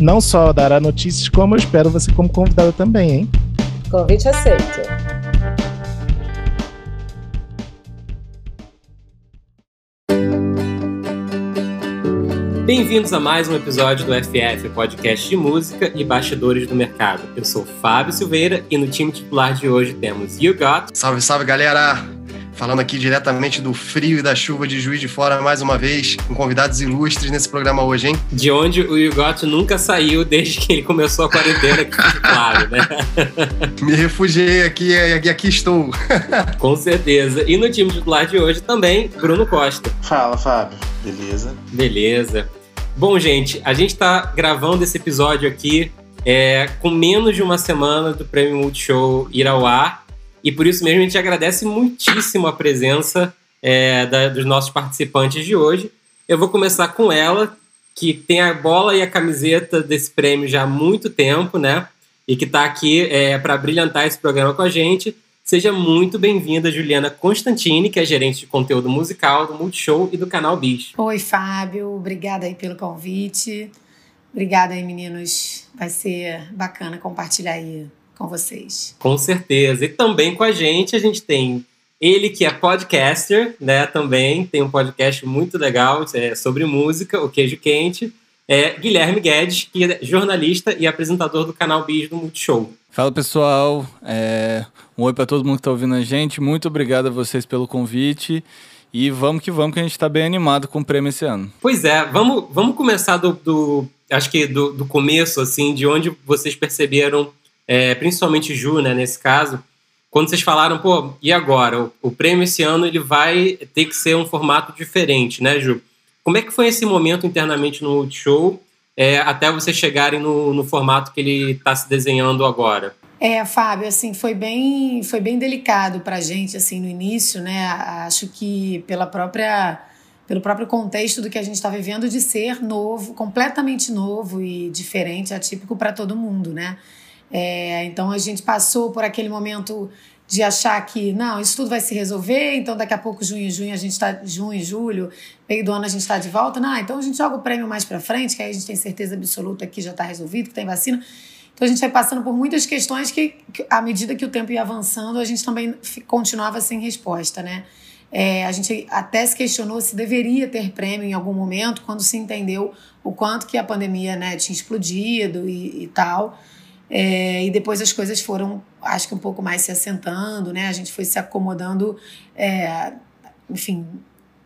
Não só dará notícias, como eu espero você como convidada também, hein? Convite aceito. Bem-vindos a mais um episódio do FF, podcast de música e bastidores do mercado. Eu sou Fábio Silveira e no time titular de hoje temos You Got. Salve, salve galera! Falando aqui diretamente do frio e da chuva de Juiz de Fora mais uma vez, com convidados ilustres nesse programa hoje, hein? De onde o Yugot nunca saiu desde que ele começou a quarentena, aqui, claro, né? Me refugiei aqui e aqui estou. com certeza. E no time titular de hoje também, Bruno Costa. Fala, Fábio. Beleza? Beleza. Bom, gente, a gente está gravando esse episódio aqui é, com menos de uma semana do Prêmio Multishow ir ao ar. E por isso mesmo a gente agradece muitíssimo a presença é, da, dos nossos participantes de hoje. Eu vou começar com ela, que tem a bola e a camiseta desse prêmio já há muito tempo, né? E que está aqui é, para brilhantar esse programa com a gente. Seja muito bem-vinda, Juliana Constantini, que é gerente de conteúdo musical do Multishow e do canal Bis. Oi, Fábio. Obrigada aí pelo convite. Obrigada aí, meninos. Vai ser bacana compartilhar aí com vocês. Com certeza. E também com a gente, a gente tem ele que é podcaster, né? Também tem um podcast muito legal é, sobre música, o Queijo Quente. É Guilherme Guedes, que é jornalista e apresentador do canal Bis do Multishow. Fala pessoal, é... um oi para todo mundo que está ouvindo a gente. Muito obrigado a vocês pelo convite. E vamos que vamos, que a gente está bem animado com o prêmio esse ano. Pois é, vamos, vamos começar do, do acho que do, do começo, assim, de onde vocês perceberam é, principalmente Ju, né, nesse caso, quando vocês falaram, pô, e agora? O, o, prêmio esse ano ele vai ter que ser um formato diferente, né, Ju? Como é que foi esse momento internamente no Multishow é, até vocês chegarem no, no formato que ele está se desenhando agora? É, Fábio, assim, foi bem, foi bem delicado para a gente, assim, no início, né? Acho que pela própria, pelo próprio contexto do que a gente está vivendo de ser novo, completamente novo e diferente, atípico para todo mundo, né? É, então a gente passou por aquele momento de achar que não, isso tudo vai se resolver, então daqui a pouco, junho, junho, a gente está junho, julho, meio do ano a gente está de volta. Não, então a gente joga o prêmio mais para frente, que aí a gente tem certeza absoluta que já está resolvido, que tem vacina. Então a gente vai passando por muitas questões que, que, à medida que o tempo ia avançando, a gente também continuava sem resposta, né? É, a gente até se questionou se deveria ter prêmio em algum momento, quando se entendeu o quanto que a pandemia né, tinha explodido e, e tal. É, e depois as coisas foram, acho que um pouco mais se assentando, né? A gente foi se acomodando, é, enfim,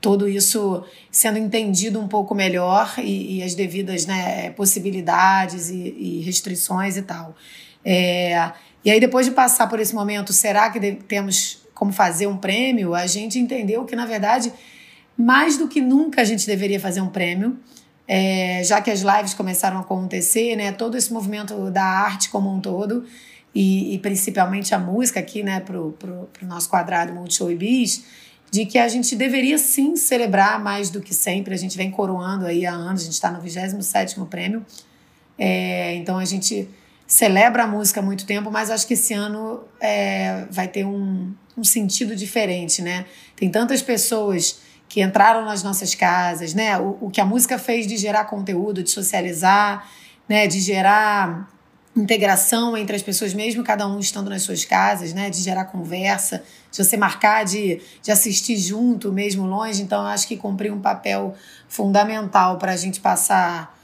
tudo isso sendo entendido um pouco melhor e, e as devidas né, possibilidades e, e, restrições e tal. É, e aí, depois de passar por esse momento, será que temos como fazer um prêmio? A gente entendeu que, na verdade, mais do que nunca a gente deveria fazer um prêmio é, já que as lives começaram a acontecer, né, todo esse movimento da arte como um todo, e, e principalmente a música aqui, né, pro, pro, pro nosso quadrado Multishow e Bis, de que a gente deveria sim celebrar mais do que sempre. A gente vem coroando aí há anos, a gente está no 27º prêmio, é, então a gente celebra a música há muito tempo, mas acho que esse ano é, vai ter um, um sentido diferente, né? Tem tantas pessoas que entraram nas nossas casas, né? O, o que a música fez de gerar conteúdo, de socializar, né? De gerar integração entre as pessoas, mesmo cada um estando nas suas casas, né? De gerar conversa, de você marcar de, de assistir junto, mesmo longe. Então, acho que cumpriu um papel fundamental para a gente passar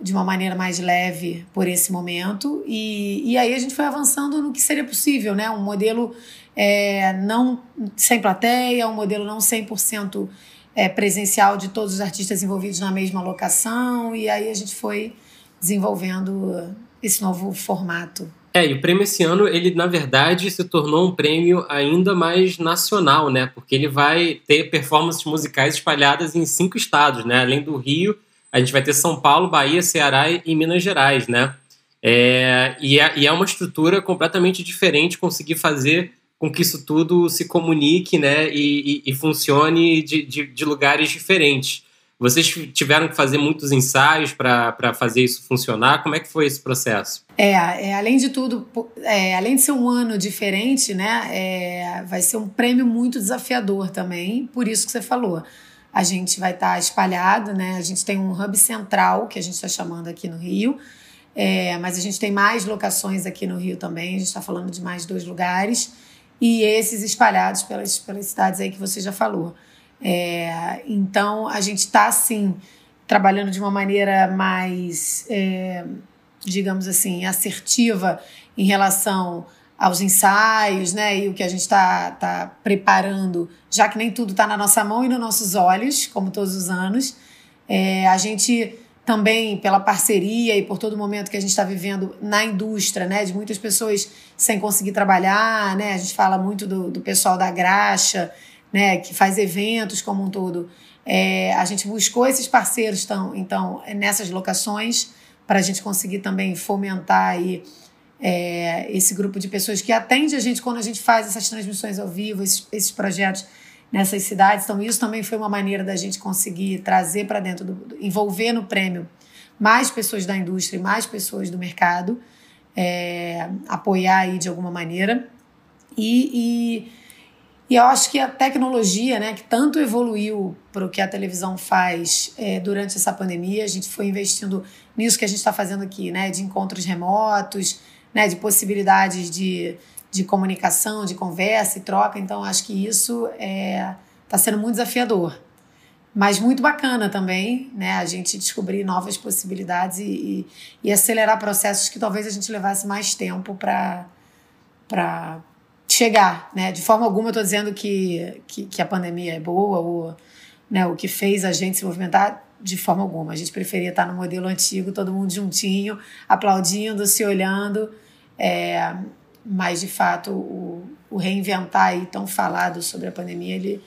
de uma maneira mais leve por esse momento. E, e aí a gente foi avançando no que seria possível, né? Um modelo é, não sem plateia, um modelo não 100% é, presencial de todos os artistas envolvidos na mesma locação, e aí a gente foi desenvolvendo esse novo formato. É, e o prêmio esse ano, ele na verdade se tornou um prêmio ainda mais nacional, né? Porque ele vai ter performances musicais espalhadas em cinco estados, né? Além do Rio, a gente vai ter São Paulo, Bahia, Ceará e Minas Gerais, né? É, e, é, e é uma estrutura completamente diferente conseguir fazer com que isso tudo se comunique né, e, e, e funcione de, de, de, lugares diferentes. Vocês tiveram que fazer muitos ensaios para fazer isso funcionar? Como é que foi esse processo? É, é além de tudo, é, além de ser um ano diferente, né, é, vai ser um prêmio muito desafiador também, por isso que você falou. A gente vai estar tá espalhado, né? A gente tem um hub central, que a gente está chamando aqui no Rio, é, mas a gente tem mais locações aqui no Rio também, a gente está falando de mais dois lugares, e esses espalhados pelas, pelas cidades aí que você já falou. É, então, a gente está, sim, trabalhando de uma maneira mais, é, digamos assim, assertiva em relação aos ensaios, né? E o que a gente está tá preparando, já que nem tudo está na nossa mão e nos nossos olhos, como todos os anos. É, a gente também pela parceria e por todo o momento que a gente está vivendo na indústria, né, de muitas pessoas sem conseguir trabalhar, né, a gente fala muito do, do pessoal da graxa, né, que faz eventos como um todo. É, a gente buscou esses parceiros, tão, então, nessas locações, para a gente conseguir também fomentar aí, é, esse grupo de pessoas que atende a gente quando a gente faz essas transmissões ao vivo, esses, esses projetos nessas cidades. Então, isso também foi uma maneira da gente conseguir trazer para dentro, do, envolver no prêmio mais pessoas da indústria, mais pessoas do mercado, é, apoiar aí de alguma maneira. E, e, e, eu acho que a tecnologia, né, que tanto evoluiu para o que a televisão faz é, durante essa pandemia, a gente foi investindo nisso que a gente está fazendo aqui, né, de encontros remotos, né, de possibilidades de de comunicação, de conversa e troca. Então, acho que isso está é, tá sendo muito desafiador. Mas muito bacana também, né? A gente descobrir novas possibilidades e, e, e acelerar processos que talvez a gente levasse mais tempo para chegar, né? De forma alguma eu estou dizendo que, que, que, a pandemia é boa ou né, o que fez a gente se movimentar, de forma alguma. A gente preferia estar no modelo antigo, todo mundo juntinho, aplaudindo, se olhando. É, mas de fato o, o reinventar aí tão falado sobre a pandemia ele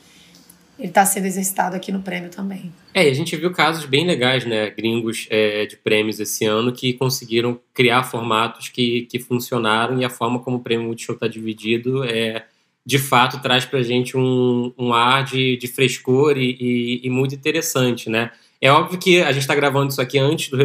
ele está sendo exercitado aqui no prêmio também. É, e a gente viu casos bem legais, né, gringos é, de prêmios esse ano que conseguiram criar formatos que, que funcionaram e a forma como o prêmio Multishow está dividido é de fato traz para a gente um, um ar de, de frescor e, e, e, muito interessante, né? É óbvio que a gente está gravando isso aqui antes do,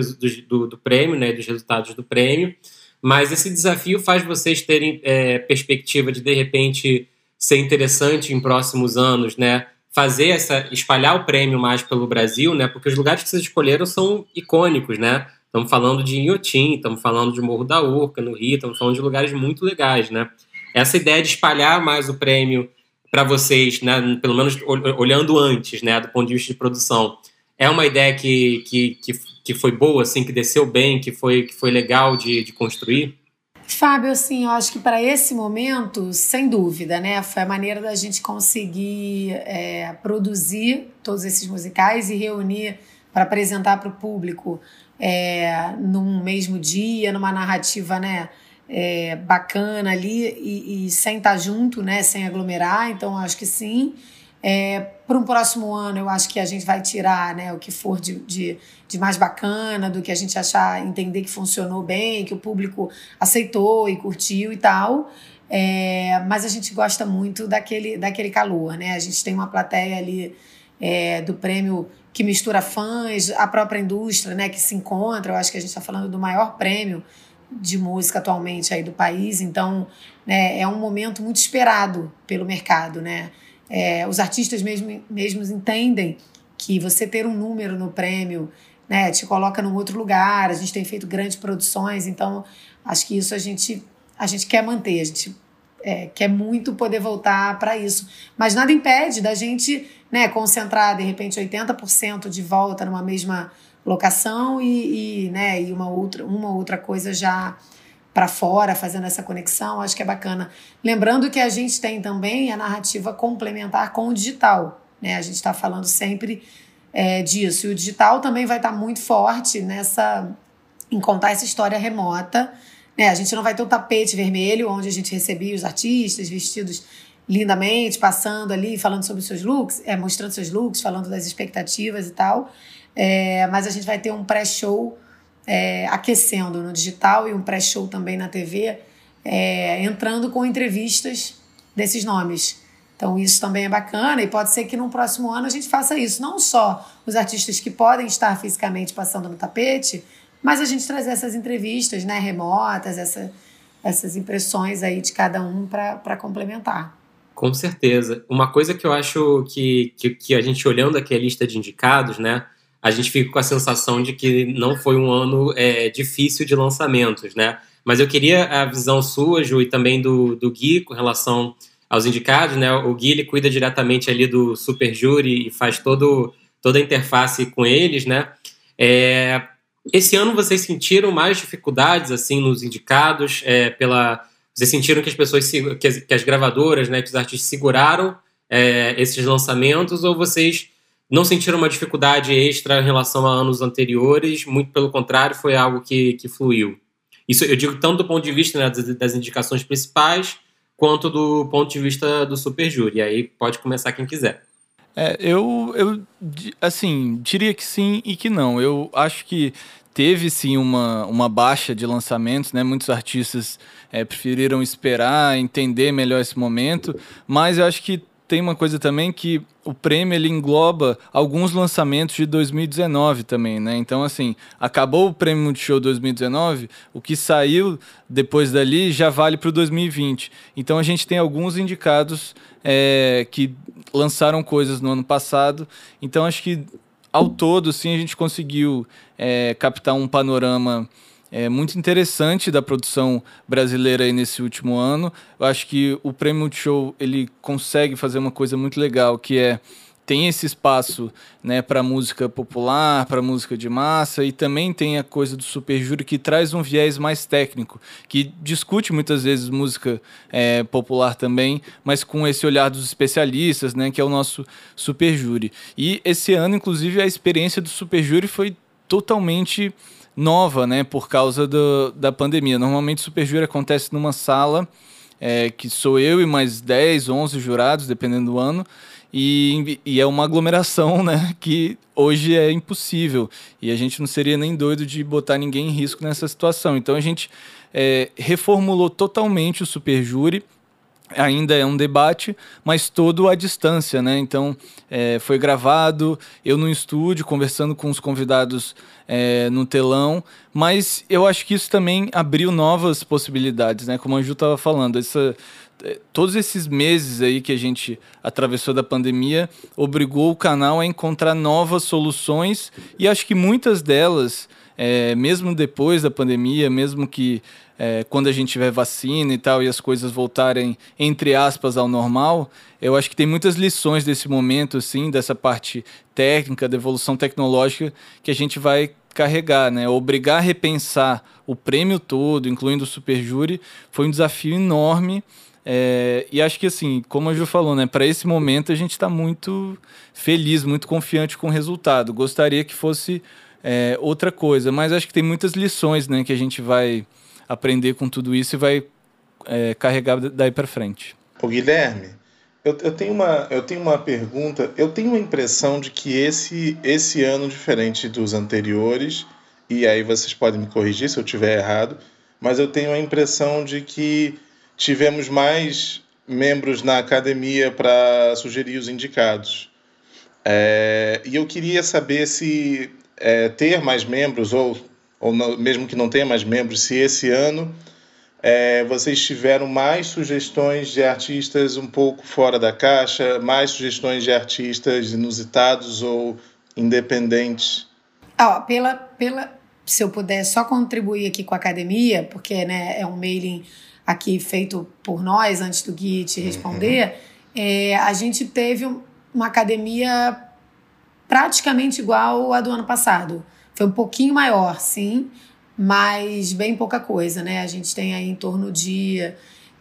do, do prêmio, né, dos resultados do prêmio, mas esse desafio faz vocês terem é, perspectiva de, de repente, ser interessante em próximos anos, né? Fazer essa, espalhar o prêmio mais pelo Brasil, né? Porque os lugares que vocês escolheram são icônicos, né? Estamos falando de Inhotim, estamos falando de Morro da Urca, no Rio, estamos falando de lugares muito legais, né? Essa ideia de espalhar mais o prêmio para vocês, né? Pelo menos olhando antes, né? Do ponto de vista de produção, é uma ideia que, que, que, que foi boa, assim, que desceu bem, que foi, que foi legal de, de construir? Fábio, assim, eu acho que para esse momento, sem dúvida, né? Foi a maneira da gente conseguir é, produzir todos esses musicais e reunir para apresentar para o público é, num mesmo dia, numa narrativa, né? É, bacana ali e, e sem estar tá junto, né? Sem aglomerar. Então, acho que sim. É, para um próximo ano, eu acho que a gente vai tirar né, o que for de, de, de, mais bacana, do que a gente achar, entender que funcionou bem, que o público aceitou e curtiu e tal. É, mas a gente gosta muito daquele, daquele calor, né? A gente tem uma plateia ali é, do prêmio que mistura fãs, a própria indústria, né, que se encontra. Eu acho que a gente está falando do maior prêmio de música atualmente aí do país. Então, né, é um momento muito esperado pelo mercado, né? É, os artistas mesmo, mesmos entendem que você ter um número no prêmio né, te coloca num outro lugar. A gente tem feito grandes produções, então acho que isso a gente, a gente quer manter, a gente é, quer muito poder voltar para isso. Mas nada impede da gente né, concentrar, de repente, 80% de volta numa mesma locação e, e, né, e uma, outra, uma outra coisa já para fora, fazendo essa conexão, acho que é bacana. Lembrando que a gente tem também a narrativa complementar com o digital, né? A gente está falando sempre é, disso. E o digital também vai estar tá muito forte nessa em contar essa história remota. Né? A gente não vai ter o tapete vermelho onde a gente recebia os artistas vestidos lindamente, passando ali, falando sobre seus looks, é, mostrando seus looks, falando das expectativas e tal. É, mas a gente vai ter um pré-show é, aquecendo no digital e um pré-show também na TV, é, entrando com entrevistas desses nomes. Então isso também é bacana e pode ser que no próximo ano a gente faça isso. Não só os artistas que podem estar fisicamente passando no tapete, mas a gente trazer essas entrevistas né, remotas, essa, essas impressões aí de cada um para complementar. Com certeza. Uma coisa que eu acho que, que, que, a gente olhando aqui a lista de indicados, né, a gente fica com a sensação de que não foi um ano é, difícil de lançamentos, né? Mas eu queria a visão sua, Ju, e também do, do Gui com relação aos indicados, né? O Gui ele cuida diretamente ali do Super Júri e faz todo, toda a interface com eles, né? É, esse ano vocês sentiram mais dificuldades assim nos indicados é, pela vocês sentiram que as pessoas que as, que as gravadoras, né, que os artistas seguraram é, esses lançamentos ou vocês não sentiram uma dificuldade extra em relação a anos anteriores? Muito pelo contrário, foi algo que, que fluiu. Isso eu digo tanto do ponto de vista né, das, das indicações principais quanto do ponto de vista do super júri. E aí pode começar quem quiser. É, eu, eu, assim, diria que sim e que não. Eu acho que teve sim uma, uma baixa de lançamentos, né? Muitos artistas é, preferiram esperar, entender melhor esse momento, mas eu acho que tem uma coisa também que o prêmio ele engloba alguns lançamentos de 2019 também, né? Então, assim, acabou o prêmio Multishow 2019, o que saiu depois dali já vale para o 2020. Então, a gente tem alguns indicados é, que lançaram coisas no ano passado. Então, acho que ao todo, sim, a gente conseguiu é, captar um panorama é, muito interessante da produção brasileira aí nesse último ano. Eu acho que o Prêmio Multishow ele consegue fazer uma coisa muito legal, que é tem esse espaço né, para música popular, para música de massa, e também tem a coisa do super júri que traz um viés mais técnico, que discute muitas vezes música é, popular também, mas com esse olhar dos especialistas, né, que é o nosso super júri. E esse ano, inclusive, a experiência do super júri foi totalmente nova, né, por causa do, da pandemia. Normalmente o Super Júri acontece numa sala é, que sou eu e mais 10, 11 jurados, dependendo do ano, e, e, é uma aglomeração, né, que hoje é impossível, e a gente não seria nem doido de botar ninguém em risco nessa situação. Então a gente é, reformulou totalmente o Super Júri, ainda é um debate, mas todo à distância, né? Então é, foi gravado, eu no estúdio conversando com os convidados é, no telão, mas eu acho que isso também abriu novas possibilidades, né? Como a Ju estava falando, essa, é, todos esses meses aí que a gente atravessou da pandemia obrigou o canal a encontrar novas soluções e acho que muitas delas, é, mesmo depois da pandemia, mesmo que é, quando a gente tiver vacina e tal e as coisas voltarem entre aspas ao normal, eu acho que tem muitas lições desse momento, assim, dessa parte técnica, da evolução tecnológica que a gente vai carregar, né? Obrigar a repensar o prêmio todo, incluindo o super júri, foi um desafio enorme. É, e acho que assim, como a Ju falou, né, para esse momento a gente está muito feliz, muito confiante com o resultado. Gostaria que fosse é, outra coisa, mas acho que tem muitas lições, né, que a gente vai aprender com tudo isso e vai é, carregar daí para frente. O Guilherme, eu, eu, tenho uma, eu tenho uma pergunta. Eu tenho a impressão de que esse, esse ano, diferente dos anteriores, e aí vocês podem me corrigir se eu estiver errado, mas eu tenho a impressão de que tivemos mais membros na academia para sugerir os indicados. É, e eu queria saber se é, ter mais membros, ou, ou não, mesmo que não tenha mais membros, se esse ano é, vocês tiveram mais sugestões de artistas um pouco fora da caixa, mais sugestões de artistas inusitados ou independentes? Ah, pela, pela, se eu puder só contribuir aqui com a academia, porque né, é um mailing aqui feito por nós, antes do Gui te responder, uhum. é, a gente teve uma academia praticamente igual à do ano passado. Foi um pouquinho maior, sim, mas bem pouca coisa, né? A gente tem aí em torno de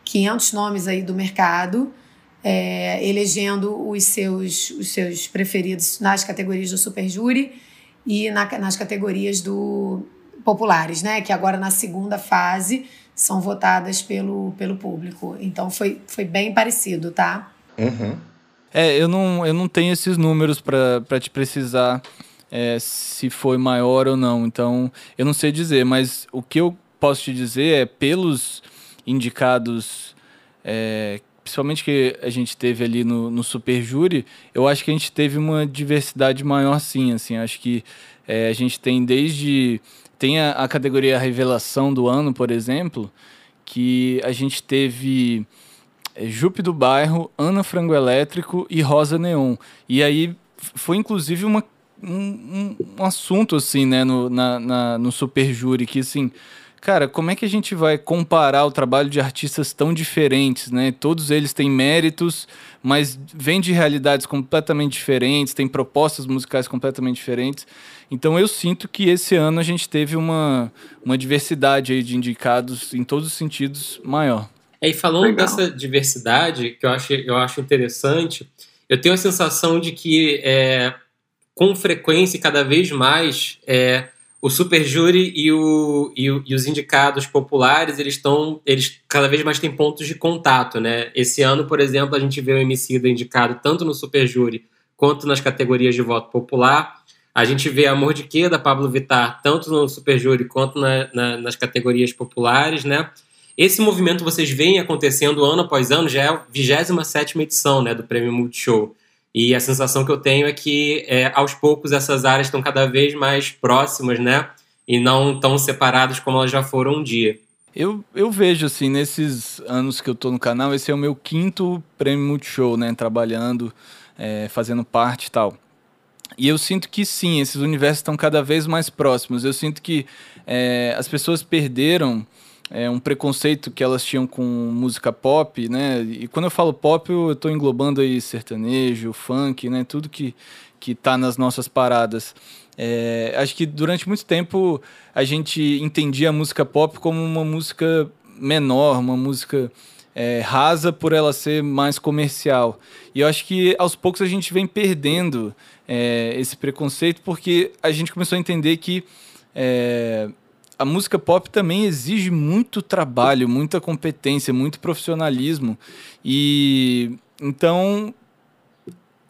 500 nomes aí do mercado, é, elegendo os seus, os seus preferidos nas categorias do Super Júri e na, nas categorias do populares, né? Que agora na segunda fase são votadas pelo, pelo público. Então foi, foi bem parecido, tá? Uhum. É, eu não, eu não tenho esses números para te precisar é, se foi maior ou não. Então, eu não sei dizer, mas o que eu posso te dizer é pelos indicados, é, principalmente que a gente teve ali no, no Super Júri, eu acho que a gente teve uma diversidade maior sim, assim, acho que é, a gente tem desde tem a, a categoria revelação do ano, por exemplo, que a gente teve Jupe do Bairro, Ana Frango Elétrico e Rosa Neon. E aí foi inclusive uma, um, um assunto assim, né, no, na, na, no Super Júri, que assim, cara, como é que a gente vai comparar o trabalho de artistas tão diferentes, né? Todos eles têm méritos, mas vêm de realidades completamente diferentes, têm propostas musicais completamente diferentes. Então eu sinto que esse ano a gente teve uma, uma diversidade aí de indicados em todos os sentidos maior. É, e falando Legal. dessa diversidade, que eu acho, eu acho interessante, eu tenho a sensação de que é, com frequência e cada vez mais é, o super júri e, o, e, o, e, os indicados populares eles estão eles cada vez mais têm pontos de contato né esse ano por exemplo a gente vê o MC indicado tanto no super júri quanto nas categorias de voto popular a gente vê Amor de Quê, da Pablo Vittar, tanto no Super Júri quanto na, na, nas categorias populares, né? Esse movimento vocês veem acontecendo ano após ano, já é a 27 edição né, do Prêmio Multishow. E a sensação que eu tenho é que, é, aos poucos, essas áreas estão cada vez mais próximas, né? E não tão separadas como elas já foram um dia. Eu, eu vejo, assim, nesses anos que eu estou no canal, esse é o meu quinto Prêmio Multishow, né? Trabalhando, é, fazendo parte e tal. E eu sinto que sim, esses universos estão cada vez mais próximos. Eu sinto que é, as pessoas perderam é, um preconceito que elas tinham com música pop, né? E quando eu falo pop, eu estou englobando aí sertanejo, funk, né? Tudo que que está nas nossas paradas. É, acho que durante muito tempo a gente entendia a música pop como uma música menor, uma música é, rasa por ela ser mais comercial. E eu acho que aos poucos a gente vem perdendo é, esse preconceito, porque a gente começou a entender que é, a música pop também exige muito trabalho, muita competência, muito profissionalismo. E então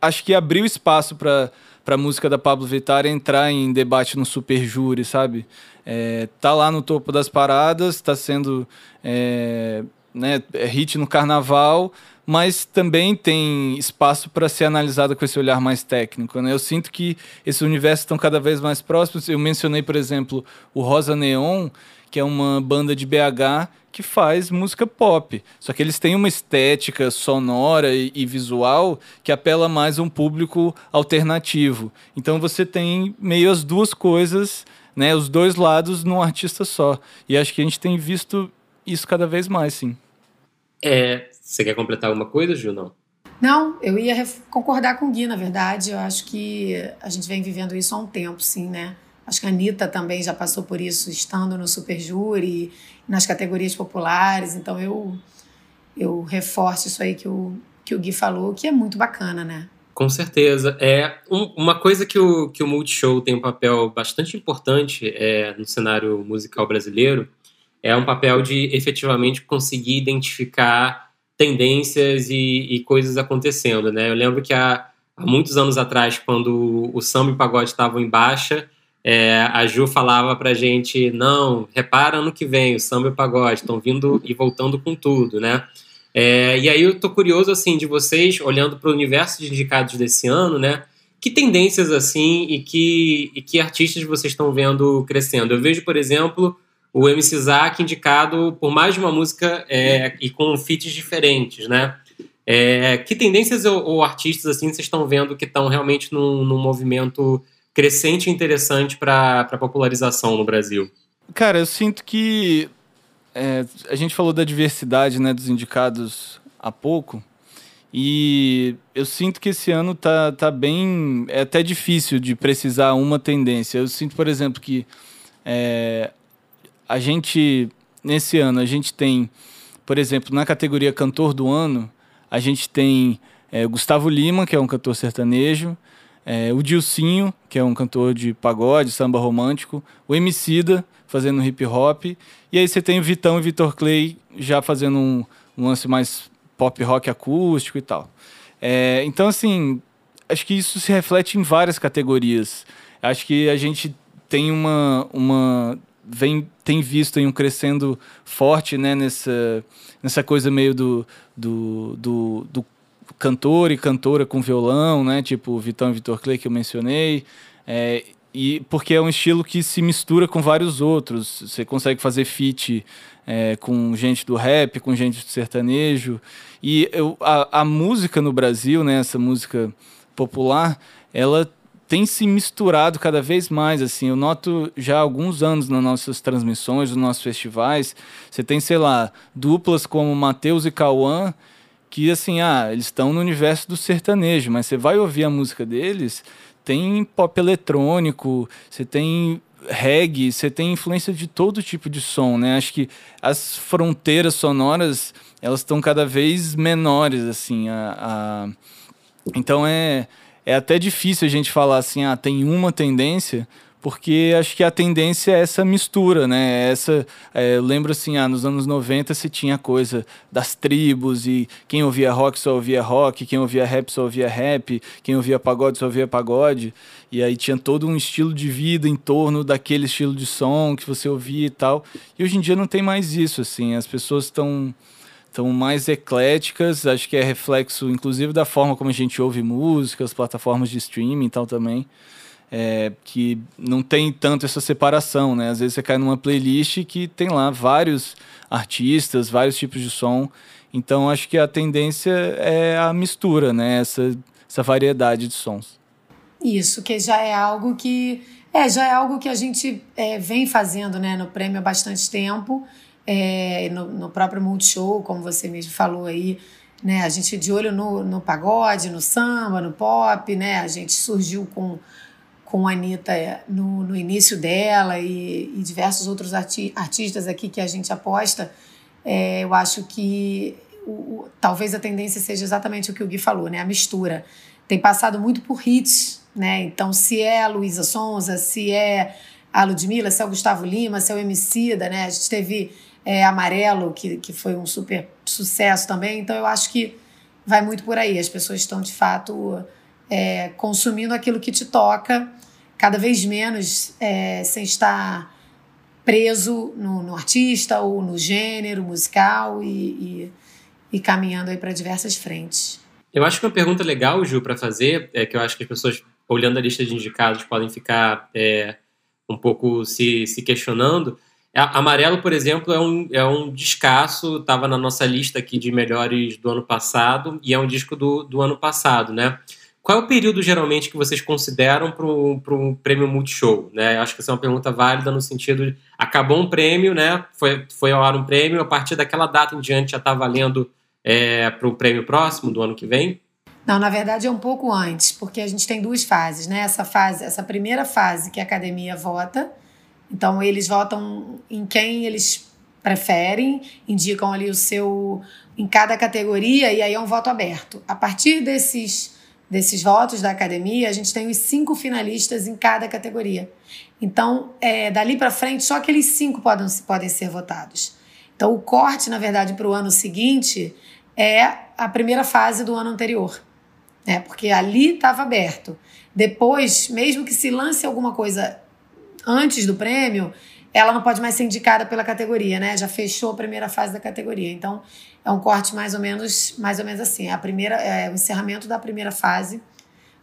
acho que abriu espaço para para a música da Pablo Vittar entrar em debate no super júri, sabe? É, tá lá no topo das paradas, está sendo é, né, é hit no carnaval, mas também tem espaço para ser analisado com esse olhar mais técnico. Né? Eu sinto que esses universos estão cada vez mais próximos. Eu mencionei, por exemplo, o Rosa Neon, que é uma banda de BH que faz música pop. Só que eles têm uma estética sonora e, e, visual que apela mais a um público alternativo. Então você tem meio as duas coisas, né, os dois lados num artista só. E acho que a gente tem visto isso cada vez mais, sim. É, você quer completar alguma coisa, Ju? Não? Não, eu ia concordar com o Gui, na verdade. Eu acho que a gente vem vivendo isso há um tempo, sim, né? Acho que a Anitta também já passou por isso, estando no Super Júri, nas categorias populares. Então eu, eu reforço isso aí que o, que o Gui falou, que é muito bacana, né? Com certeza. É um, uma coisa que o, que o Multishow tem um papel bastante importante é, no cenário musical brasileiro é um papel de efetivamente conseguir identificar tendências e, e coisas acontecendo, né? Eu lembro que há, há muitos anos atrás, quando o samba e o pagode estavam em baixa, é, a Ju falava pra gente, não, repara ano que vem, o samba e o pagode estão vindo e voltando com tudo, né? É, e aí eu tô curioso, assim, de vocês, olhando para o universo de indicados desse ano, né? Que tendências, assim, e que, e que artistas vocês estão vendo crescendo? Eu vejo, por exemplo, o MC Zack indicado por mais de uma música é, e com feats diferentes, né? É, que tendências ou, ou, artistas assim vocês estão vendo que estão realmente num, num, movimento crescente e interessante para popularização no Brasil? Cara, eu sinto que é, a gente falou da diversidade né, dos indicados há pouco e eu sinto que esse ano tá, tá bem. É até difícil de precisar uma tendência. Eu sinto, por exemplo, que é, a gente, nesse ano, a gente tem, por exemplo, na categoria Cantor do Ano, a gente tem é, Gustavo Lima, que é um cantor sertanejo, é, o Dilcinho, que é um cantor de pagode, samba romântico, o Emicida, fazendo hip hop, e aí você tem o Vitão e Vitor Clay já fazendo um, um lance mais pop rock acústico e tal. É, então, assim, acho que isso se reflete em várias categorias. Acho que a gente tem uma, uma vem tem visto um crescendo forte né, nessa, nessa coisa meio do, do, do, do cantor e cantora com violão, né? Tipo Vitão e Vitor Clay que eu mencionei. É, e porque é um estilo que se mistura com vários outros. Você consegue fazer feat é, com gente do rap, com gente do sertanejo. E eu, a, a música no Brasil, né, essa música popular, ela tem se misturado cada vez mais, assim, eu noto já há alguns anos nas nossas transmissões, nos nossos festivais, você tem, sei lá, duplas como Matheus e Cauã, que assim, ah, eles estão no universo do sertanejo, mas você vai ouvir a música deles, tem pop eletrônico, você tem reggae, você tem influência de todo tipo de som, né? Acho que as fronteiras sonoras, elas estão cada vez menores, assim, a, a... então é é até difícil a gente falar assim, ah, tem uma tendência, porque acho que a tendência é essa mistura, né? Essa, é, eu lembro assim, ah, nos anos 90 se tinha coisa das tribos e quem ouvia rock só ouvia rock, quem ouvia rap só ouvia rap, quem ouvia pagode só ouvia pagode, e aí tinha todo um estilo de vida em torno daquele estilo de som que você ouvia e tal. E hoje em dia não tem mais isso, assim, as pessoas estão estão mais ecléticas, acho que é reflexo inclusive da forma como a gente ouve música, as plataformas de streaming e tal também é, que não tem tanto essa separação, né? Às vezes você cai numa playlist que tem lá vários artistas, vários tipos de som. Então acho que a tendência é a mistura, né? Essa, essa variedade de sons. Isso, que já é algo que é já é algo que a gente é, vem fazendo, né? No prêmio há bastante tempo, é, no, no próprio Multishow, como você mesmo falou aí. Né, a gente de olho no, no pagode, no samba, no pop, né? A gente surgiu com com a Anitta é, no, no início dela e, e diversos outros arti artistas aqui que a gente aposta, é, eu acho que o, o, talvez a tendência seja exatamente o que o Gui falou, né? A mistura. Tem passado muito por hits, né? Então, se é a Luísa Sonza, se é a Ludmilla, se é o Gustavo Lima, se é o Emicida, né? A gente teve é, Amarelo, que, que foi um super sucesso também. Então, eu acho que vai muito por aí. As pessoas estão, de fato, é, consumindo aquilo que te toca cada vez menos é, sem estar preso no, no, artista ou no gênero musical e, e, e caminhando aí para diversas frentes. Eu acho que uma pergunta legal, Ju, para fazer, é que eu acho que as pessoas, olhando a lista de indicados, podem ficar é, um pouco se, se questionando. Amarelo, por exemplo, é um, é um descasso, estava na nossa lista aqui de melhores do ano passado, e é um disco do, do ano passado, né? Qual é o período geralmente que vocês consideram para um prêmio Multishow? Né? Acho que essa é uma pergunta válida no sentido de acabou um prêmio, né? foi, foi ao ar um prêmio, a partir daquela data em diante já está valendo é, para o prêmio próximo do ano que vem? Não, na verdade é um pouco antes, porque a gente tem duas fases, né? Essa fase, essa primeira fase que a academia vota, então eles votam em quem eles preferem, indicam ali o seu em cada categoria e aí é um voto aberto. A partir desses desses votos da academia, a gente tem os cinco finalistas em cada categoria. Então, é, dali para frente, só aqueles cinco podem, podem ser votados. Então, o corte, na verdade, para o ano seguinte é a primeira fase do ano anterior, né? porque ali estava aberto. Depois, mesmo que se lance alguma coisa antes do prêmio, ela não pode mais ser indicada pela categoria, né? Já fechou a primeira fase da categoria. Então, é um corte mais ou menos, mais ou menos assim, é a primeira é o encerramento da primeira fase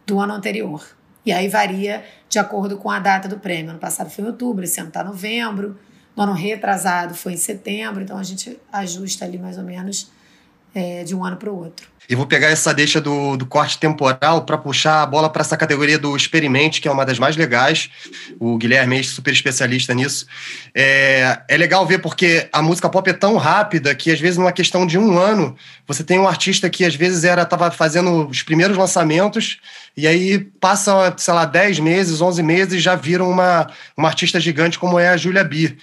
do ano anterior. E aí varia de acordo com a data do prêmio. Ano passado foi em outubro, esse ano está novembro. No ano retrasado foi em setembro, então a gente ajusta ali mais ou menos é, de um ano para o outro. E vou pegar essa deixa do, do corte temporal para puxar a bola para essa categoria do experimente, que é uma das mais legais. O Guilherme é super especialista nisso. É, é legal ver porque a música pop é tão rápida que, às vezes, numa questão de um ano, você tem um artista que, às vezes, era estava fazendo os primeiros lançamentos e aí passa, sei lá, 10 meses, 11 meses já viram uma, uma artista gigante como é a Julia B.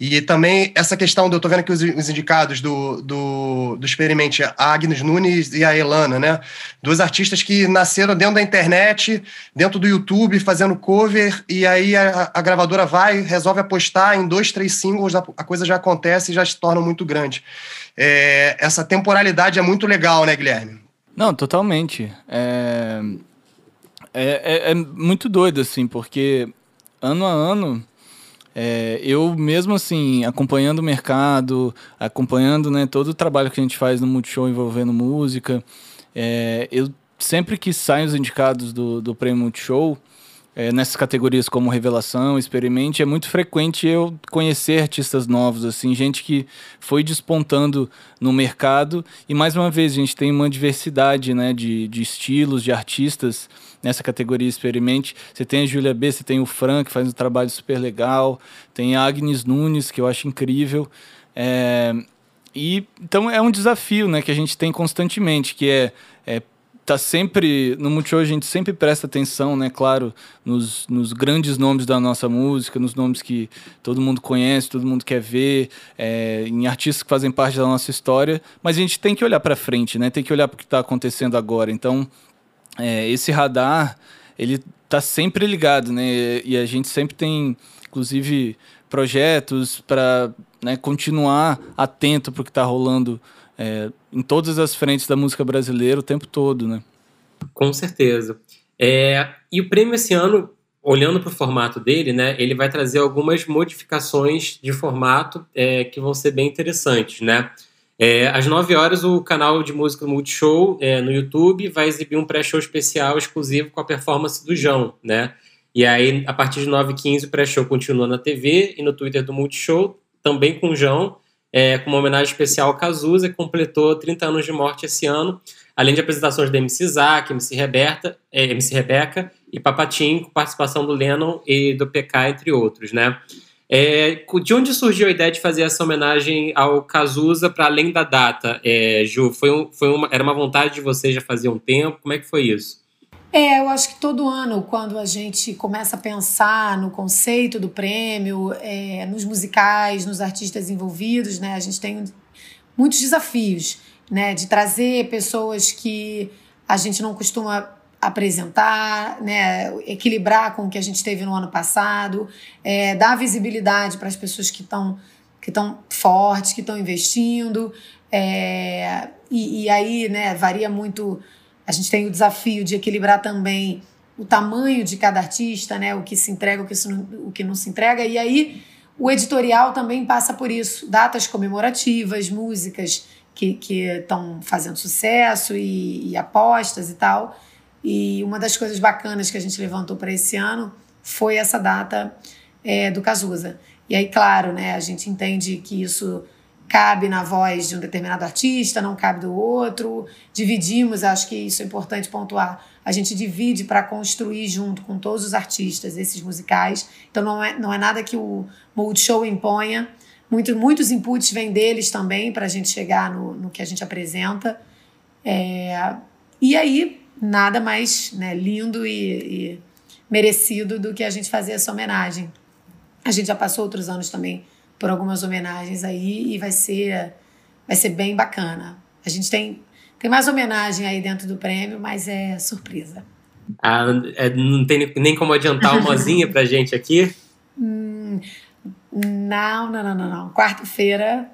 E também essa questão, do, eu tô vendo aqui os, os indicados do, do, do Experimente, a Agnes Nunes e a Elana, né? Duas artistas que nasceram dentro da internet, dentro do YouTube, fazendo cover, e aí a, a gravadora vai, resolve apostar em dois, três singles, a, a coisa já acontece e já se torna muito grande. É, essa temporalidade é muito legal, né, Guilherme? Não, totalmente. É... É, é, é muito doido, assim, porque ano a ano é, eu mesmo assim, acompanhando o mercado, acompanhando né, todo o trabalho que a gente faz no Multishow envolvendo música, é, eu sempre que saem os indicados do, do Prêmio Multishow, é, nessas categorias como revelação, experimente, é muito frequente eu conhecer artistas novos, assim, gente que foi despontando no mercado. E mais uma vez, a gente tem uma diversidade né, de, de estilos, de artistas nessa categoria experimente. Você tem a Júlia B, você tem o Fran, que faz um trabalho super legal, tem a Agnes Nunes, que eu acho incrível. É, e então é um desafio né, que a gente tem constantemente, que é, é tá sempre no Multishow a gente sempre presta atenção, né, claro, nos, nos grandes nomes da nossa música, nos nomes que todo mundo conhece, todo mundo quer ver, é, em artistas que fazem parte da nossa história, mas a gente tem que olhar para frente, né, tem que olhar para o que está acontecendo agora. Então, é, esse radar ele tá sempre ligado, né, e a gente sempre tem, inclusive, projetos para né, continuar atento para o que está rolando é, em todas as frentes da música brasileira o tempo todo, né? Com certeza. É, e o prêmio esse ano, olhando para o formato dele, né, ele vai trazer algumas modificações de formato é, que vão ser bem interessantes, né? É, às 9 horas, o canal de música Multishow é, no YouTube vai exibir um pré-show especial exclusivo com a performance do João, né? E aí, a partir de 9h15, o pré-show continua na TV e no Twitter do Multishow, também com o João, é, com uma homenagem especial ao Cazuza, que completou 30 anos de morte esse ano, além de apresentações da MC Zack, MC, Reberta, é, MC Rebeca e Papatim, com participação do Lennon e do PK, entre outros, né? É, de onde surgiu a ideia de fazer essa homenagem ao Cazuza para além da data, é, Ju? Foi, um, foi uma, era uma vontade de você já fazia um tempo? Como é que foi isso? É, eu acho que todo ano, quando a gente começa a pensar no conceito do prêmio, é, nos musicais, nos artistas envolvidos, né, a gente tem muitos desafios, né, de trazer pessoas que a gente não costuma apresentar, né, equilibrar com o que a gente teve no ano passado, é, dar visibilidade para as pessoas que estão que estão fortes, que estão investindo, é, e, e aí, né, varia muito a gente tem o desafio de equilibrar também o tamanho de cada artista, né? O que se entrega, o que, se, o que não se entrega. E aí o editorial também passa por isso. Datas comemorativas, músicas que estão fazendo sucesso e, e apostas e tal. E uma das coisas bacanas que a gente levantou para esse ano foi essa data é, do Cazuza. E aí, claro, né, a gente entende que isso cabe na voz de um determinado artista, não cabe do outro. Dividimos, acho que isso é importante pontuar. A gente divide para construir junto com todos os artistas esses musicais. Então não é, não é nada que o Multishow imponha. Muito, muitos inputs vêm deles também para a gente chegar no, no que a gente apresenta. É, e aí, nada mais né, lindo e, e merecido do que a gente fazer essa homenagem. A gente já passou outros anos também por algumas homenagens aí e vai ser vai ser bem bacana. A gente tem tem mais homenagem aí dentro do prêmio, mas é surpresa. Ah, é, não tem nem como adiantar umazinha pra gente aqui? Hum, não, não, não, não, não. Quarta-feira,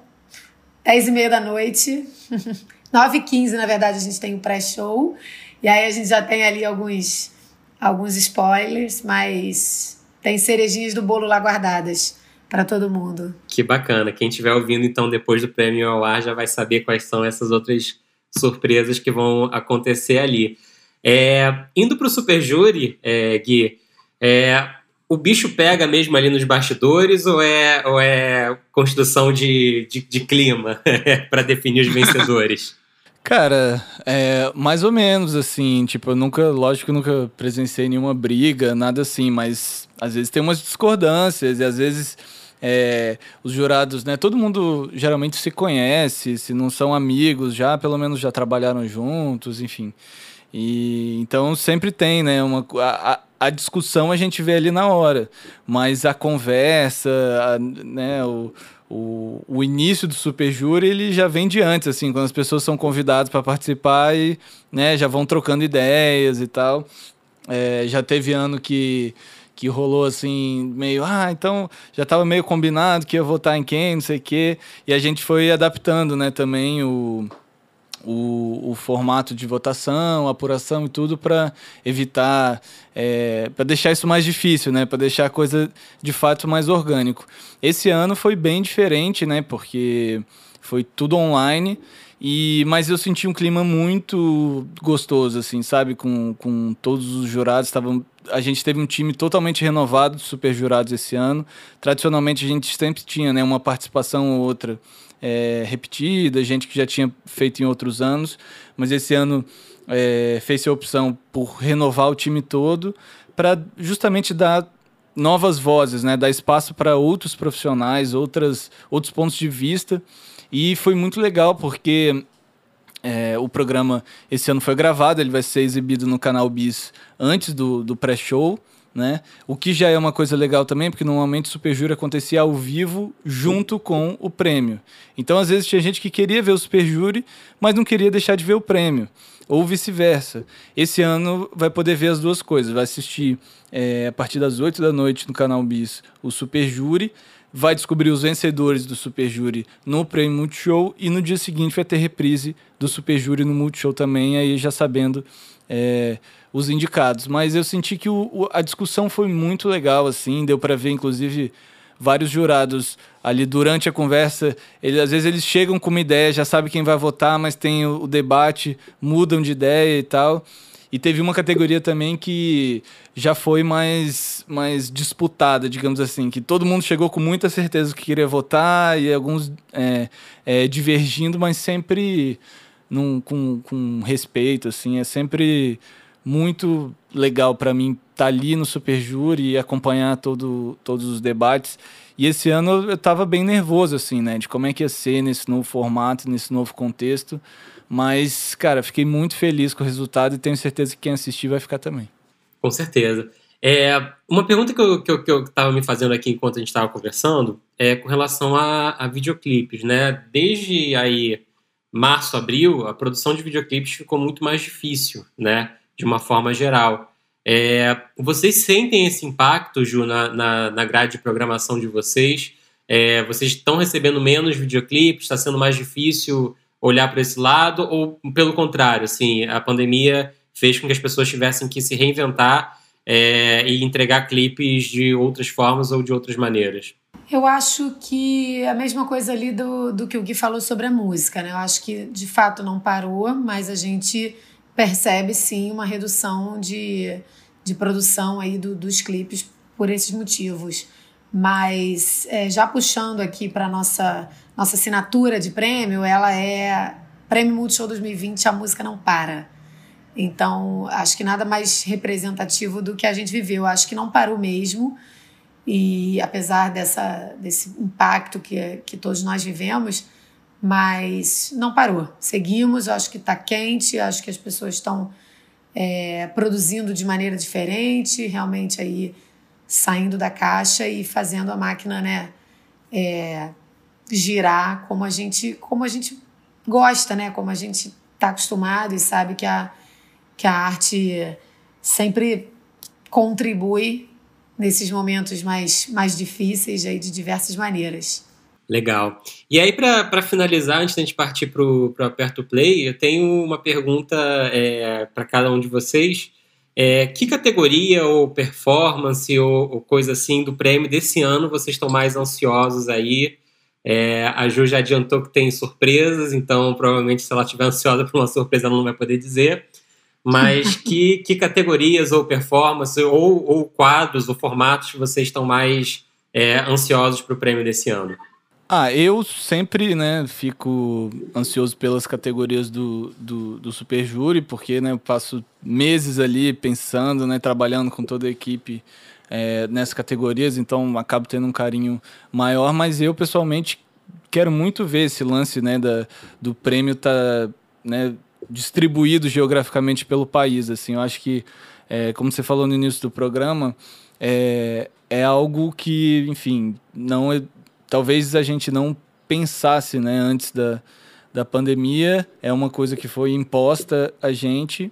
10 e meia da noite. 9 e 15 na verdade, a gente tem o pré-show. E aí a gente já tem ali alguns, alguns spoilers, mas tem cerejinhas do bolo lá guardadas para todo mundo. Que bacana. Quem estiver ouvindo então depois do prêmio ao ar já vai saber quais são essas outras surpresas que vão acontecer ali. É, indo para o Super Júri, é, Gui, é, o bicho pega mesmo ali nos bastidores ou é, ou é construção de, de, de clima para definir os vencedores? Cara, é mais ou menos assim, tipo, eu nunca, lógico nunca presenciei nenhuma briga, nada assim, mas às vezes tem umas discordâncias e às vezes é, os jurados, né? Todo mundo geralmente se conhece, se não são amigos, já pelo menos já trabalharam juntos, enfim. E então sempre tem, né? Uma, a, a discussão a gente vê ali na hora, mas a conversa, a, né? O, o, o início do super júri ele já vem de antes, assim, quando as pessoas são convidadas para participar e né, já vão trocando ideias e tal. É, já teve ano que que rolou assim, meio, ah, então já estava meio combinado que ia votar em quem, não sei o quê. E a gente foi adaptando, né, também o, o, o, formato de votação, apuração e tudo para evitar, é, para deixar isso mais difícil, né? Para deixar a coisa de fato mais orgânico. Esse ano foi bem diferente, né? Porque foi tudo online. E, mas eu senti um clima muito gostoso, assim, sabe? Com, com todos os jurados. Tavam, a gente teve um time totalmente renovado de super jurados esse ano. Tradicionalmente a gente sempre tinha né, uma participação ou outra é, repetida, gente que já tinha feito em outros anos, mas esse ano é, fez a opção por renovar o time todo para justamente dar novas vozes, né, dar espaço para outros profissionais, outras, outros pontos de vista. E foi muito legal porque é, o programa esse ano foi gravado, ele vai ser exibido no canal Bis antes do, do pré-show né? O que já é uma coisa legal também, porque normalmente o Super Júri acontecia ao vivo junto com o prêmio. Então, às vezes, tinha gente que queria ver o Super Júri, mas não queria deixar de ver o prêmio. Ou vice-versa. Esse ano vai poder ver as duas coisas. Vai assistir é, a partir das 8 da noite no canal Bis o Super Júri vai descobrir os vencedores do Super Júri no Prêmio Multishow e no dia seguinte vai ter reprise do Super Júri no Multishow também, aí já sabendo é, os indicados. Mas eu senti que o, o, a discussão foi muito legal, assim, deu para ver, inclusive, vários jurados ali durante a conversa. Eles, às vezes eles chegam com uma ideia, já sabe quem vai votar, mas tem o, o debate, mudam de ideia e tal. E teve uma categoria também que já foi mais, mais disputada, digamos assim, que todo mundo chegou com muita certeza que queria votar e alguns é, é, divergindo, mas sempre num, com, com respeito, assim, é sempre muito legal para mim estar tá ali no Super Júri e acompanhar todo, todos os debates. E esse ano eu estava bem nervoso, assim, né, de como é que ia ser nesse novo formato, nesse novo contexto. Mas, cara, fiquei muito feliz com o resultado e tenho certeza que quem assistir vai ficar também. Com certeza. É, uma pergunta que eu, que, eu, que eu tava me fazendo aqui enquanto a gente estava conversando é com relação a, a videoclipes, né? Desde aí março, abril, a produção de videoclipes ficou muito mais difícil, né? De uma forma geral. É, vocês sentem esse impacto, Ju, na, na, na grade de programação de vocês? É, vocês estão recebendo menos videoclipes? Está sendo mais difícil olhar para esse lado? Ou, pelo contrário, assim, a pandemia fez com que as pessoas tivessem que se reinventar é, e entregar clipes de outras formas ou de outras maneiras? Eu acho que a mesma coisa ali do, do que o Gui falou sobre a música, né? Eu acho que de fato não parou, mas a gente percebe sim uma redução de, de produção aí do, dos clipes por esses motivos. Mas é, já puxando aqui para nossa nossa assinatura de prêmio, ela é Prêmio Multishow 2020, a música não para. Então, acho que nada mais representativo do que a gente viveu. Acho que não parou mesmo. E apesar dessa, desse impacto que, que todos nós vivemos, mas não parou. Seguimos, acho que está quente, acho que as pessoas estão é, produzindo de maneira diferente, realmente aí saindo da caixa e fazendo a máquina né, é, girar como a gente como a gente gosta, né? Como a gente está acostumado e sabe que a, que a arte sempre contribui nesses momentos mais, mais difíceis aí de diversas maneiras. Legal. E aí, para finalizar, antes da gente partir para o Aperto Play, eu tenho uma pergunta é, para cada um de vocês. É, que categoria ou performance ou, ou, coisa assim do prêmio desse ano vocês estão mais ansiosos aí? É, a Ju já adiantou que tem surpresas, então provavelmente se ela estiver ansiosa por uma surpresa ela não vai poder dizer. Mas que, que categorias ou performance ou, ou quadros ou formatos vocês estão mais é, ansiosos para o prêmio desse ano? Ah, eu sempre, né, fico ansioso pelas categorias do, do, do Super Júri, porque, né, eu passo meses ali pensando, né, trabalhando com toda a equipe é, nessas categorias, então acabo tendo um carinho maior, mas eu, pessoalmente, quero muito ver esse lance, né, da, do prêmio tá, né, distribuído geograficamente pelo país. Assim, eu acho que, é, como você falou no início do programa, é, é algo que, enfim, não é, talvez a gente não pensasse, né, antes da, da pandemia. É uma coisa que foi imposta a gente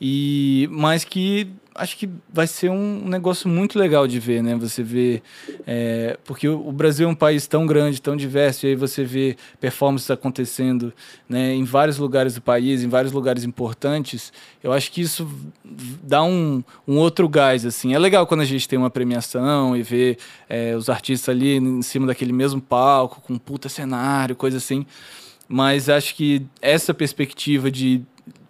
E mas que acho que vai ser um negócio muito legal de ver, né? Você vê. É, porque o Brasil é um país tão grande, tão diverso, e aí você vê performances acontecendo né, em vários lugares do país, em vários lugares importantes. Eu acho que isso dá um, um outro gás, assim. É legal quando a gente tem uma premiação e vê é, os artistas ali em cima daquele mesmo palco, com um puta cenário, coisa assim. Mas acho que essa perspectiva de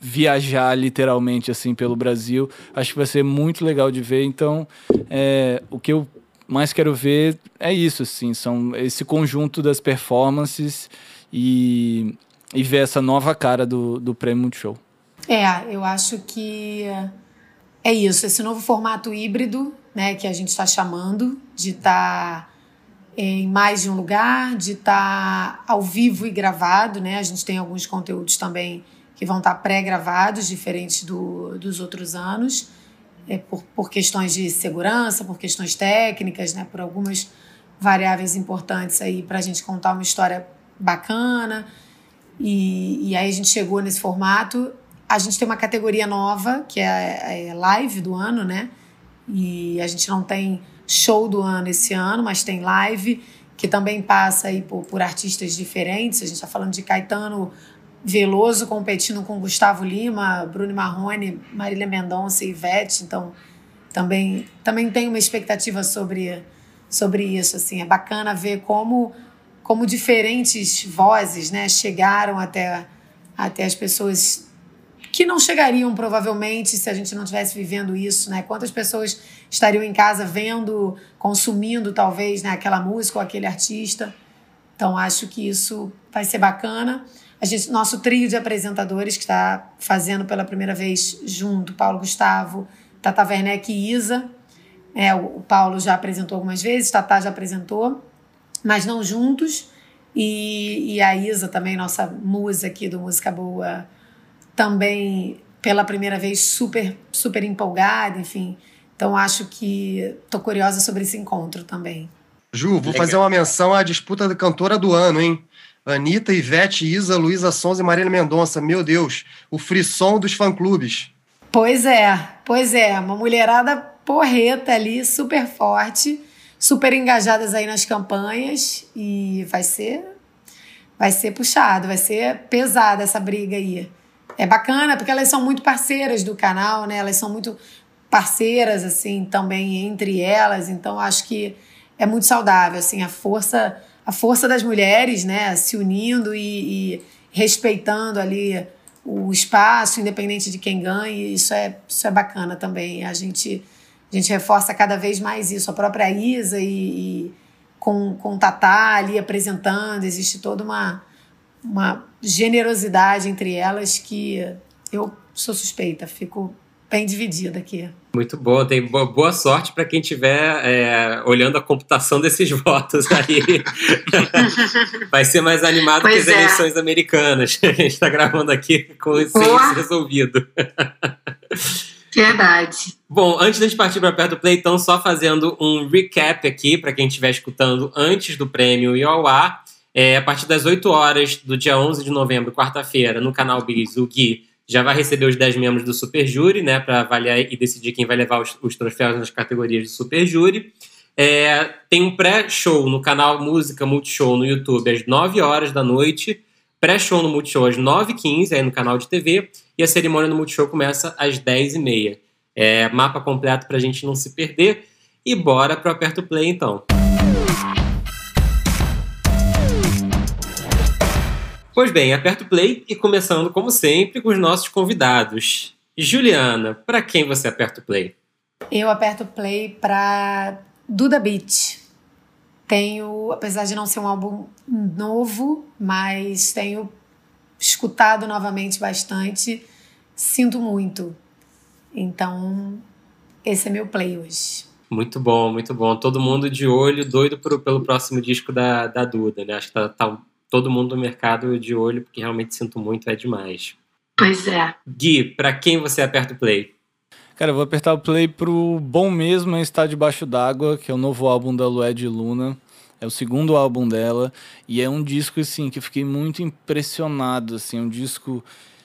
viajar literalmente assim pelo Brasil. Acho que vai ser muito legal de ver. Então, é, o que eu mais quero ver é isso, assim, são esse conjunto das performances e, e ver essa nova cara do, do Prêmio Multishow. É, eu acho que é isso, esse novo formato híbrido, né, que a gente está chamando, de estar tá em mais de um lugar, de estar tá ao vivo e gravado, né? A gente tem alguns conteúdos também que vão estar pré-gravados, diferentes do, dos outros anos, é, por, por questões de segurança, por questões técnicas, né, por algumas variáveis importantes aí para a gente contar uma história bacana. E, e aí a gente chegou nesse formato. A gente tem uma categoria nova, que é, é live do ano, né? E a gente não tem show do ano esse ano, mas tem live, que também passa aí por, por artistas diferentes. A gente está falando de Caetano Veloso competindo com Gustavo Lima, Bruno Marrone, Marília Mendonça e Ivete, então também também tenho uma expectativa sobre sobre isso, assim, é bacana ver como como diferentes vozes, né, chegaram até até as pessoas que não chegariam provavelmente se a gente não estivesse vivendo isso, né? Quantas pessoas estariam em casa vendo, consumindo talvez, né, aquela música ou aquele artista? Então acho que isso vai ser bacana. A gente, nosso trio de apresentadores que está fazendo pela primeira vez junto, Paulo Gustavo, Tata Werneck e Isa. É, o, Paulo já apresentou algumas vezes, Tata já apresentou, mas não juntos. E, e a Isa também, nossa musa aqui do Música Boa, também pela primeira vez super, super empolgada, enfim. Então acho que tô curiosa sobre esse encontro também. Ju, vou fazer uma menção à disputa da cantora do ano, hein? Anitta, Ivete, Isa, Luísa Sons e Marília Mendonça. Meu Deus, o frisson dos fã-clubes. Pois é, pois é. Uma mulherada porreta ali, super forte, super engajadas aí nas campanhas. E vai ser, vai ser puxado, vai ser pesada essa briga aí. É bacana, porque elas são muito parceiras do canal, né? Elas são muito parceiras, assim, também entre elas. Então, acho que é muito saudável, assim, a força a força das mulheres, né, se unindo e, e respeitando ali o espaço, independente de quem ganhe, isso é, isso é bacana também. A gente, a gente reforça cada vez mais isso. A própria Isa e, e com, com Tatá ali apresentando, existe toda uma, uma generosidade entre elas que eu sou suspeita, fico bem dividida aqui. Muito bom, tem boa sorte para quem estiver é, olhando a computação desses votos aí. Vai ser mais animado pois que as é. eleições americanas. A gente está gravando aqui com isso resolvido. Verdade. Bom, antes da gente partir para perto do play, então, só fazendo um recap aqui para quem estiver escutando antes do prêmio e ao ar. É, a partir das 8 horas do dia 11 de novembro, quarta-feira, no canal Bis, o Gui já vai receber os 10 membros do Super Júri, né, para avaliar e decidir quem vai levar os, os troféus nas categorias do Super Júri. É, tem um pré-show no canal Música Multishow no YouTube às 9 horas da noite, pré-show no Multishow às 9h15, aí no canal de TV, e a cerimônia no Multishow começa às 10h30. É, mapa completo para a gente não se perder. E bora para o Aperto Play então. Pois bem, aperto play e começando, como sempre, com os nossos convidados. Juliana, para quem você aperta o play? Eu aperto play para Duda Beat. Tenho, apesar de não ser um álbum novo, mas tenho escutado novamente bastante. Sinto muito. Então, esse é meu play hoje. Muito bom, muito bom. Todo mundo de olho, doido pro, pelo próximo disco da, da Duda, né? Acho que tá, tá todo mundo no mercado de olho, porque realmente sinto muito, é demais. Pois é. Gui, para quem você aperta o play? Cara, eu vou apertar o play pro Bom Mesmo é Estar Debaixo d'Água, que é o novo álbum da Lued Luna. É o segundo álbum dela e é um disco assim que eu fiquei muito impressionado, assim, um disco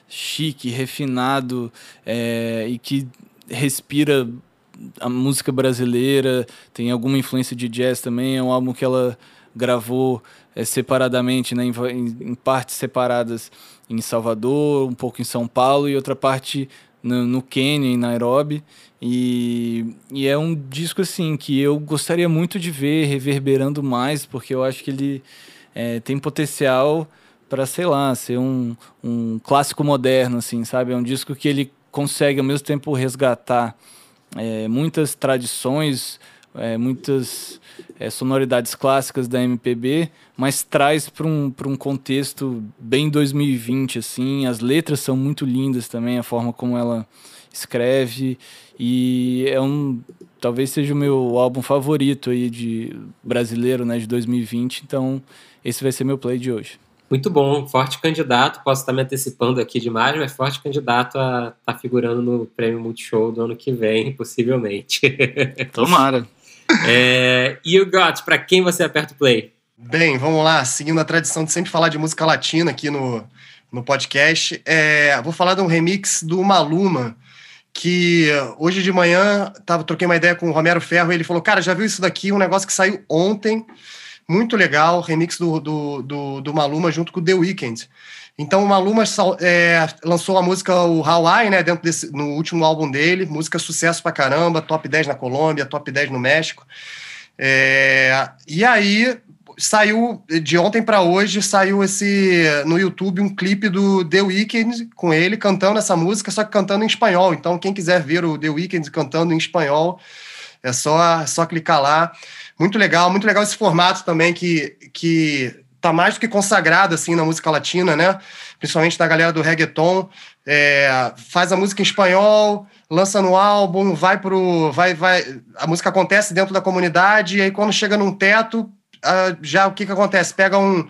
chique, refinado é, e que respira a música brasileira, tem alguma influência de jazz também, é um álbum que ela gravou é, separadamente, né, em, em, partes separadas em Salvador, um pouco em São Paulo e outra parte no, no Quênia, em Nairobi. E, e é um disco assim que eu gostaria muito de ver reverberando mais, porque eu acho que ele é, tem potencial para, sei lá, ser um, um clássico moderno, assim, sabe? É um disco que ele consegue ao mesmo tempo resgatar é, muitas tradições, é, muitas é, sonoridades clássicas da MPB, mas traz para um, um contexto bem 2020, assim. As letras são muito lindas também, a forma como ela escreve e é um talvez seja o meu álbum favorito aí de brasileiro, né, de 2020. Então, esse vai ser meu play de hoje. Muito bom, forte candidato. Posso estar me antecipando aqui demais, mas forte candidato a estar tá figurando no Prêmio Multishow do ano que vem, possivelmente. Tomara. É, e o Got, para quem você aperta o play? Bem, vamos lá. Seguindo a tradição de sempre falar de música latina aqui no, no podcast, é, vou falar de um remix do Maluma, que hoje de manhã tava, troquei uma ideia com o Romero Ferro e ele falou: Cara, já viu isso daqui? Um negócio que saiu ontem, muito legal, remix do, do, do, do Maluma junto com o The Weeknd. Então o Maluma é, lançou a música o Hawaii, né, dentro desse, no último álbum dele, música sucesso pra caramba, top 10 na Colômbia, top 10 no México. É, e aí saiu de ontem para hoje saiu esse no YouTube um clipe do The Weeknd com ele cantando essa música, só que cantando em espanhol. Então quem quiser ver o The Weeknd cantando em espanhol, é só só clicar lá. Muito legal, muito legal esse formato também que que tá mais do que consagrado assim na música latina, né? Principalmente da galera do reggaeton. É, faz a música em espanhol, lança no álbum, vai pro. Vai, vai, a música acontece dentro da comunidade, e aí quando chega num teto, já o que, que acontece? Pega um,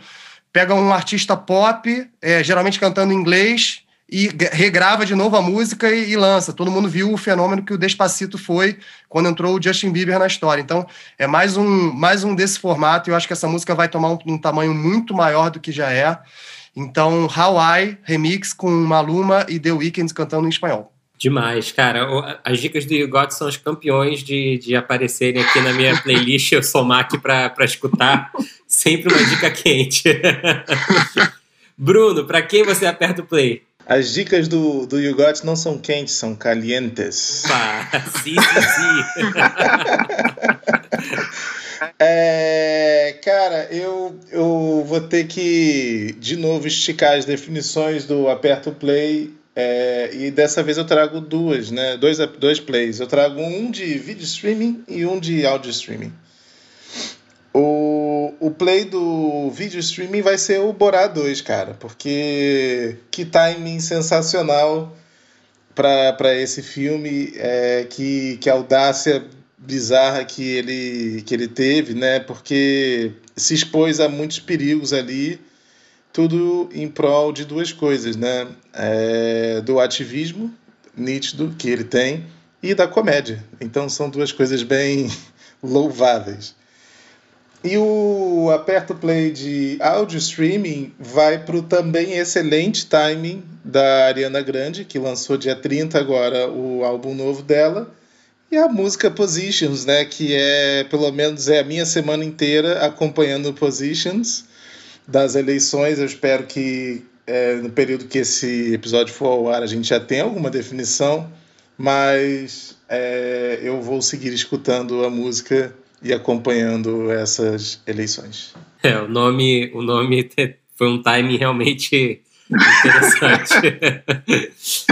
pega um artista pop, é, geralmente cantando em inglês, e regrava de novo a música e, e, lança. Todo mundo viu o fenômeno que o Despacito foi quando entrou o Justin Bieber na história. Então, é mais um, mais um desse formato e eu acho que essa música vai tomar um, um tamanho muito maior do que já é. Então, Hawaii, remix com Maluma e The Weeknd cantando em espanhol. Demais, cara. As dicas do Got são os campeões de, de aparecerem aqui na minha playlist. Eu somar aqui para escutar. Sempre uma dica quente. Bruno, para quem você aperta o play? As dicas do, do You Got não são quentes, são calientes. Sim, sim, sim. É, cara, eu, eu vou ter que de novo esticar as definições do aperto play é, e dessa vez eu trago duas, né? Dois, dois plays. Eu trago um de vídeo streaming e um de áudio streaming. O, o play do vídeo streaming vai ser o Borá 2, cara, porque que timing sensacional para esse filme, é, que, que audácia bizarra que ele, que ele teve, né? Porque se expôs a muitos perigos ali tudo em prol de duas coisas, né? É, do ativismo nítido que ele tem e da comédia. Então são duas coisas bem louváveis. E o aperto play de áudio streaming vai para o também excelente timing da Ariana Grande, que lançou dia 30 agora o álbum novo dela. E a música Positions, né, que é pelo menos é a minha semana inteira acompanhando Positions das eleições. Eu espero que é, no período que esse episódio for ao ar a gente já tenha alguma definição, mas é, eu vou seguir escutando a música e acompanhando essas eleições. É, o nome, o nome foi um timing realmente interessante.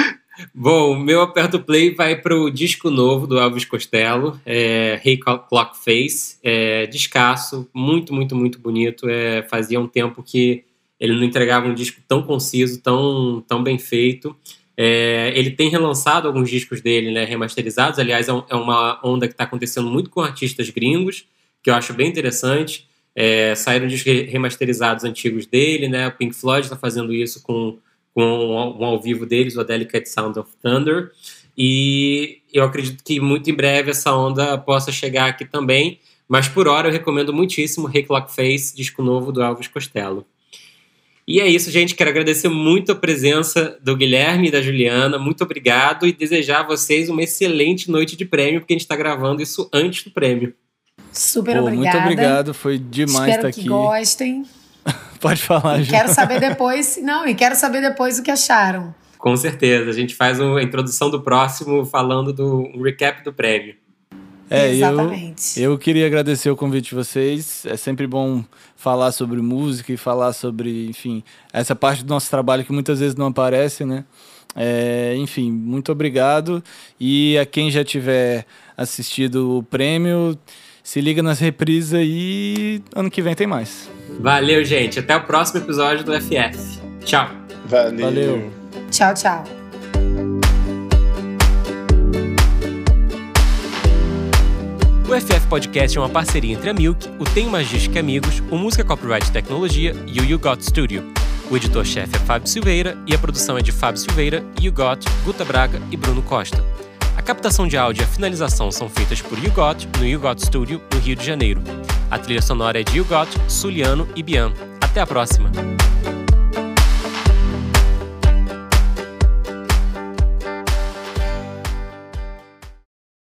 Bom, o meu aperto play vai para o disco novo do Elvis Costello, é, Hey Clock Face, é, descasso, muito, muito, muito bonito. É, fazia um tempo que ele não entregava um disco tão conciso, tão, tão bem feito. É, ele tem relançado alguns discos dele, né, remasterizados. Aliás, é, um, é uma onda que está acontecendo muito com artistas gringos, que eu acho bem interessante. É, saíram discos remasterizados antigos dele, né? O Pink Floyd está fazendo isso com com um ao vivo deles, o Delicate Sound of Thunder. E eu acredito que muito em breve essa onda possa chegar aqui também. Mas por hora eu recomendo muitíssimo Hey Clock Face, disco novo do Elvis Costello. E é isso, gente. Quero agradecer muito a presença do Guilherme e da Juliana. Muito obrigado e desejar a vocês uma excelente noite de prêmio, porque a gente está gravando isso antes do prêmio. Super Pô, obrigada. Muito obrigado, foi demais Espero estar que aqui. gostem. Pode falar, E Ju. quero saber depois. Não, e quero saber depois o que acharam. Com certeza. A gente faz uma introdução do próximo falando do um recap do prêmio. É, eu, Exatamente. eu queria agradecer o convite de vocês. É sempre bom falar sobre música e falar sobre, enfim, essa parte do nosso trabalho que muitas vezes não aparece, né? É, enfim, muito obrigado. E a quem já tiver assistido o prêmio, se liga nas reprises e ano que vem tem mais. Valeu, gente. Até o próximo episódio do FF. Tchau. Valeu. Valeu. Tchau, tchau. O FF Podcast é uma parceria entre a Milk, o Tem Magística Amigos, o Música Copyright Tecnologia e o You Got Studio. O editor-chefe é Fábio Silveira e a produção é de Fábio Silveira, You Got, Guta Braga e Bruno Costa. A captação de áudio e a finalização são feitas por You Got no You Got Studio, no Rio de Janeiro. A trilha sonora é de You Got, Suliano e Bian. Até a próxima!